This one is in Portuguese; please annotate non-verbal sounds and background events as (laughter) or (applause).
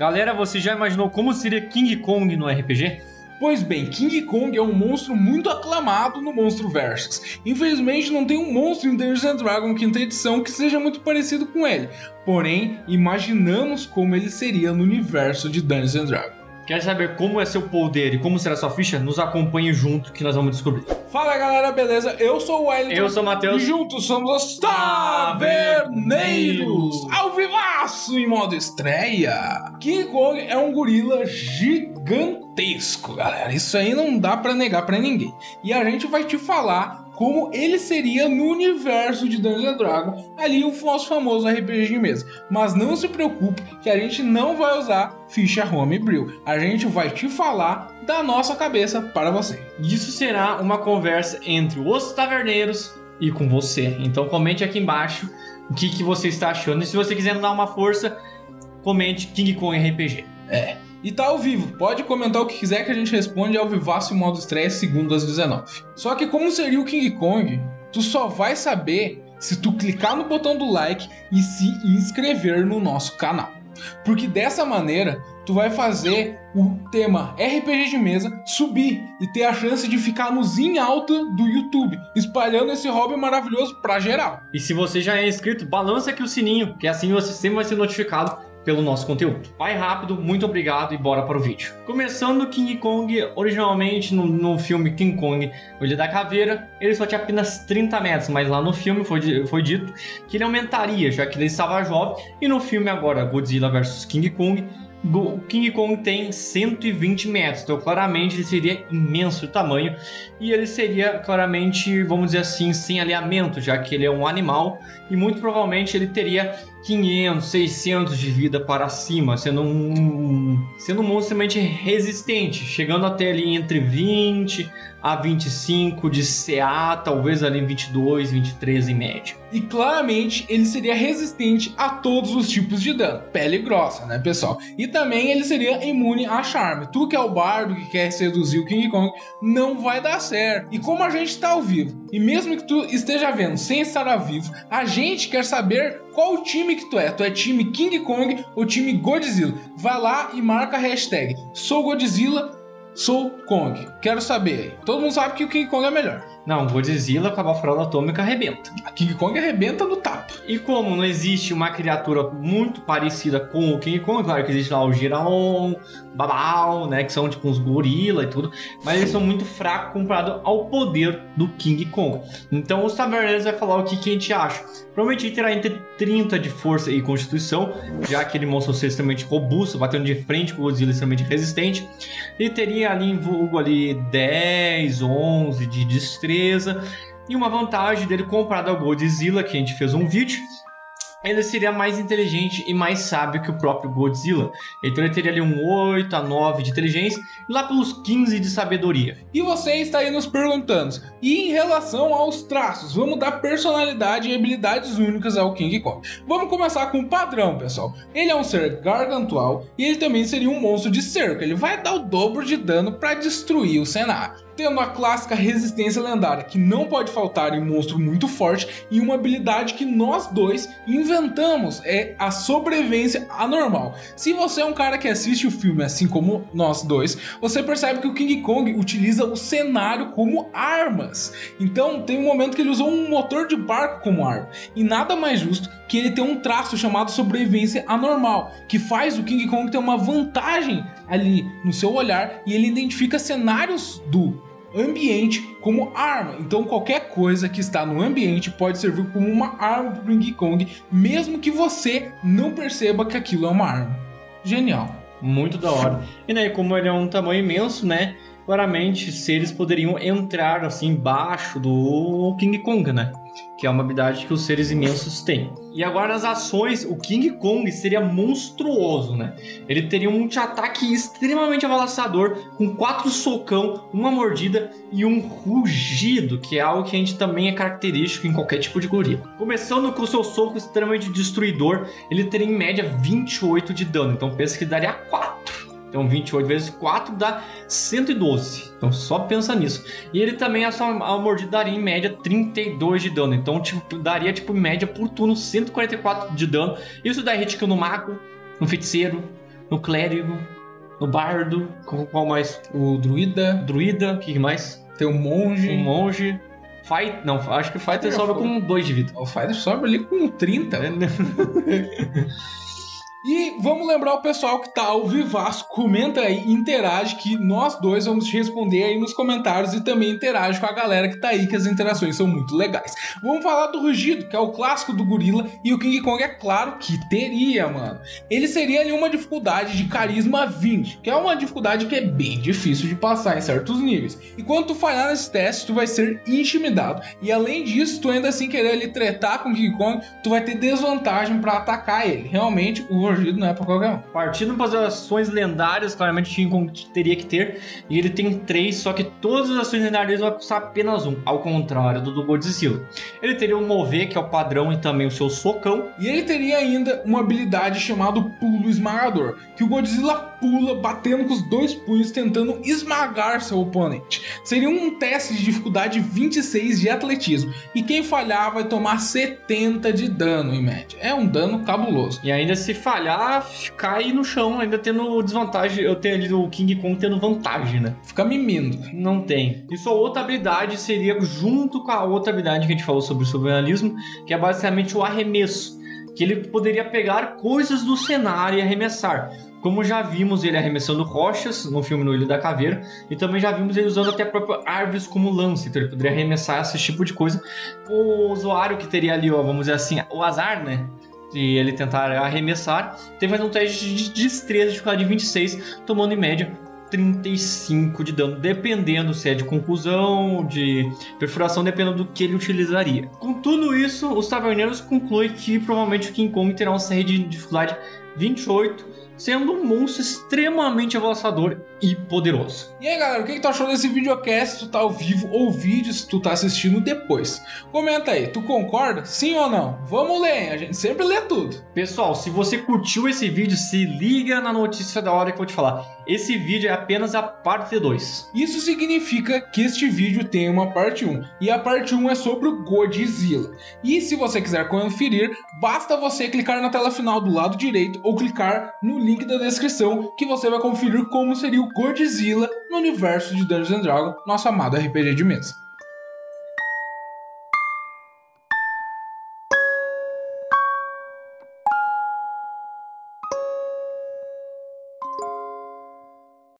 Galera, você já imaginou como seria King Kong no RPG? Pois bem, King Kong é um monstro muito aclamado no Monstro Versus. Infelizmente não tem um monstro em Dungeons and Dragons quinta edição que seja muito parecido com ele. Porém, imaginamos como ele seria no universo de Dungeons and Dragons. Quer saber como é seu poder e como será sua ficha? Nos acompanhe junto que nós vamos descobrir. Fala galera, beleza? Eu sou o Wellington. Eu sou o Matheus. E juntos somos os Taverneiros! Ao vivaço em modo estreia! King Kong é um gorila gigantesco, galera. Isso aí não dá pra negar pra ninguém. E a gente vai te falar como ele seria no universo de Dungeons Dragons, ali o nosso famoso RPG de mesa. Mas não se preocupe que a gente não vai usar ficha Homebrew. A gente vai te falar da nossa cabeça para você. Isso será uma conversa entre os taverneiros e com você. Então comente aqui embaixo o que, que você está achando. E se você quiser dar uma força, comente King Kong RPG. É. E tá ao vivo, pode comentar o que quiser que a gente responde ao vivaço em modo estreia segundo às 19. Só que como seria o King Kong, tu só vai saber se tu clicar no botão do like e se inscrever no nosso canal. Porque dessa maneira, tu vai fazer o tema RPG de mesa subir e ter a chance de ficar nos em alta do YouTube, espalhando esse hobby maravilhoso pra geral. E se você já é inscrito, balança aqui o sininho, que assim você sempre vai ser notificado pelo nosso conteúdo. Vai rápido, muito obrigado e bora para o vídeo. Começando King Kong, originalmente no, no filme King Kong, o Ilha da Caveira, ele só tinha apenas 30 metros, mas lá no filme foi, foi dito que ele aumentaria, já que ele estava jovem, e no filme agora Godzilla vs King Kong, o King Kong tem 120 metros, então claramente ele seria imenso de tamanho e ele seria claramente, vamos dizer assim, sem alinhamento, já que ele é um animal e muito provavelmente ele teria 500, 600 de vida para cima, sendo um, sendo um monstro extremamente resistente, chegando até ali entre 20 a 25 de CA, talvez ali em 22, 23 em média. E claramente ele seria resistente a todos os tipos de dano. Pele grossa, né, pessoal? E também ele seria imune a charme. Tu que é o bardo que quer seduzir o King Kong, não vai dar certo. E como a gente está ao vivo, e mesmo que tu esteja vendo sem estar ao vivo, a gente quer saber qual time que tu é. Tu é time King Kong ou time Godzilla? Vai lá e marca a hashtag Sou Godzilla Sou Kong. Quero saber. Todo mundo sabe que o King Kong é melhor. Não, Godzilla com a fralda atômica arrebenta. A King Kong arrebenta no tapa. E como não existe uma criatura muito parecida com o King Kong, claro que existe lá o Giralon, Babau, né, que são tipo uns gorila e tudo, mas eles são muito fracos comparado ao poder do King Kong. Então os taverneiros vai falar o que, que a gente acha. Provavelmente terá entre 30 de força e constituição, já que ele mostra ser extremamente robusto, batendo de frente com o Godzilla extremamente resistente. Ele teria ali em vulgo ali 10, 11 de destreza. E uma vantagem dele comparado ao Godzilla, que a gente fez um vídeo, ele seria mais inteligente e mais sábio que o próprio Godzilla. Então ele teria ali um 8 a 9 de inteligência e lá pelos 15 de sabedoria. E você está aí nos perguntando, e em relação aos traços, vamos dar personalidade e habilidades únicas ao King Kong. Vamos começar com o padrão, pessoal. Ele é um ser gargantual e ele também seria um monstro de cerco. Ele vai dar o dobro de dano para destruir o cenário tendo a clássica resistência lendária, que não pode faltar em um monstro muito forte, e uma habilidade que nós dois inventamos, é a sobrevivência anormal. Se você é um cara que assiste o filme assim como nós dois, você percebe que o King Kong utiliza o cenário como armas. Então tem um momento que ele usou um motor de barco como arma, e nada mais justo que ele tem um traço chamado sobrevivência anormal, que faz o King Kong ter uma vantagem ali no seu olhar e ele identifica cenários do ambiente como arma. Então qualquer coisa que está no ambiente pode servir como uma arma para King Kong, mesmo que você não perceba que aquilo é uma arma. Genial. Muito da hora. E né, como ele é um tamanho imenso, né? Claramente seres poderiam entrar assim embaixo do King Kong, né? que é uma habilidade que os seres imensos têm. E agora nas ações, o King Kong seria monstruoso, né? Ele teria um ataque extremamente avalastador, com quatro socão, uma mordida e um rugido, que é algo que a gente também é característico em qualquer tipo de gorila. Começando com o seu soco extremamente destruidor, ele teria em média 28 de dano, então pensa que daria 4. Então 28 vezes 4 dá 112. Então só pensa nisso. E ele também, a sua mordida daria em média 32 de dano. Então tipo, daria tipo em média por turno 144 de dano. Isso dá hit kill no mago, no feiticeiro, no clérigo, no bardo, qual mais? O druida, Druida, o que mais? tem o monge. Um monge. Fight, não, acho que Fighter Já sobe com 2 de vida. O Fighter sobe ali com 30. É, (laughs) E vamos lembrar o pessoal que tá ao vivaço, comenta aí, interage, que nós dois vamos te responder aí nos comentários e também interage com a galera que tá aí, que as interações são muito legais. Vamos falar do Rugido, que é o clássico do gorila, e o King Kong é claro que teria, mano. Ele seria ali uma dificuldade de carisma 20, que é uma dificuldade que é bem difícil de passar em certos níveis. E quando tu falhar nesse teste, tu vai ser intimidado. E além disso, tu ainda assim querer ali tretar com o King Kong, tu vai ter desvantagem pra atacar ele. Realmente, o Não é pra qualquer um. Partindo para as ações lendárias, claramente Kong teria que ter. E ele tem três, só que todas as ações lendárias vão custar apenas um, ao contrário do do Godzilla. Ele teria o Mover, que é o padrão, e também o seu socão. E ele teria ainda uma habilidade chamada pulo esmagador, que o Godzilla pula batendo com os dois punhos tentando esmagar seu oponente. Seria um teste de dificuldade 26 de atletismo, e quem falhar vai tomar 70 de dano em média. É um dano cabuloso. E ainda se falhar, cai no chão, ainda tendo desvantagem. Eu tenho ali o King Kong tendo vantagem, né? Fica mimindo. Não tem. E sua outra habilidade seria junto com a outra habilidade que a gente falou sobre o surrealismo, que é basicamente o arremesso. Que ele poderia pegar coisas do cenário e arremessar. Como já vimos ele arremessando rochas no filme No Ilha da Caveira, e também já vimos ele usando até próprias árvores como lance, então ele poderia arremessar esse tipo de coisa. O usuário que teria ali, ó, vamos dizer assim, o azar, né? De ele tentar arremessar, teve mais um teste de destreza de dificuldade de 26, tomando em média 35 de dano, dependendo se é de conclusão, de perfuração, dependendo do que ele utilizaria. Com tudo isso, os taverneiros concluem que provavelmente o King Kong terá um CR de dificuldade 28, sendo um monstro extremamente avassador e poderoso. E aí galera, o que, que tu achou desse videocast? Se tu tá ao vivo ou vídeo se tu tá assistindo depois. Comenta aí, tu concorda? Sim ou não? Vamos ler, hein? a gente sempre lê tudo. Pessoal, se você curtiu esse vídeo, se liga na notícia da hora que eu vou te falar. Esse vídeo é apenas a parte 2. Isso significa que este vídeo tem uma parte 1, e a parte 1 é sobre o Godzilla. E se você quiser conferir, basta você clicar na tela final do lado direito ou clicar no link da descrição que você vai conferir como seria o Godzilla no universo de Dungeons Dragons, nosso amado RPG de mesa.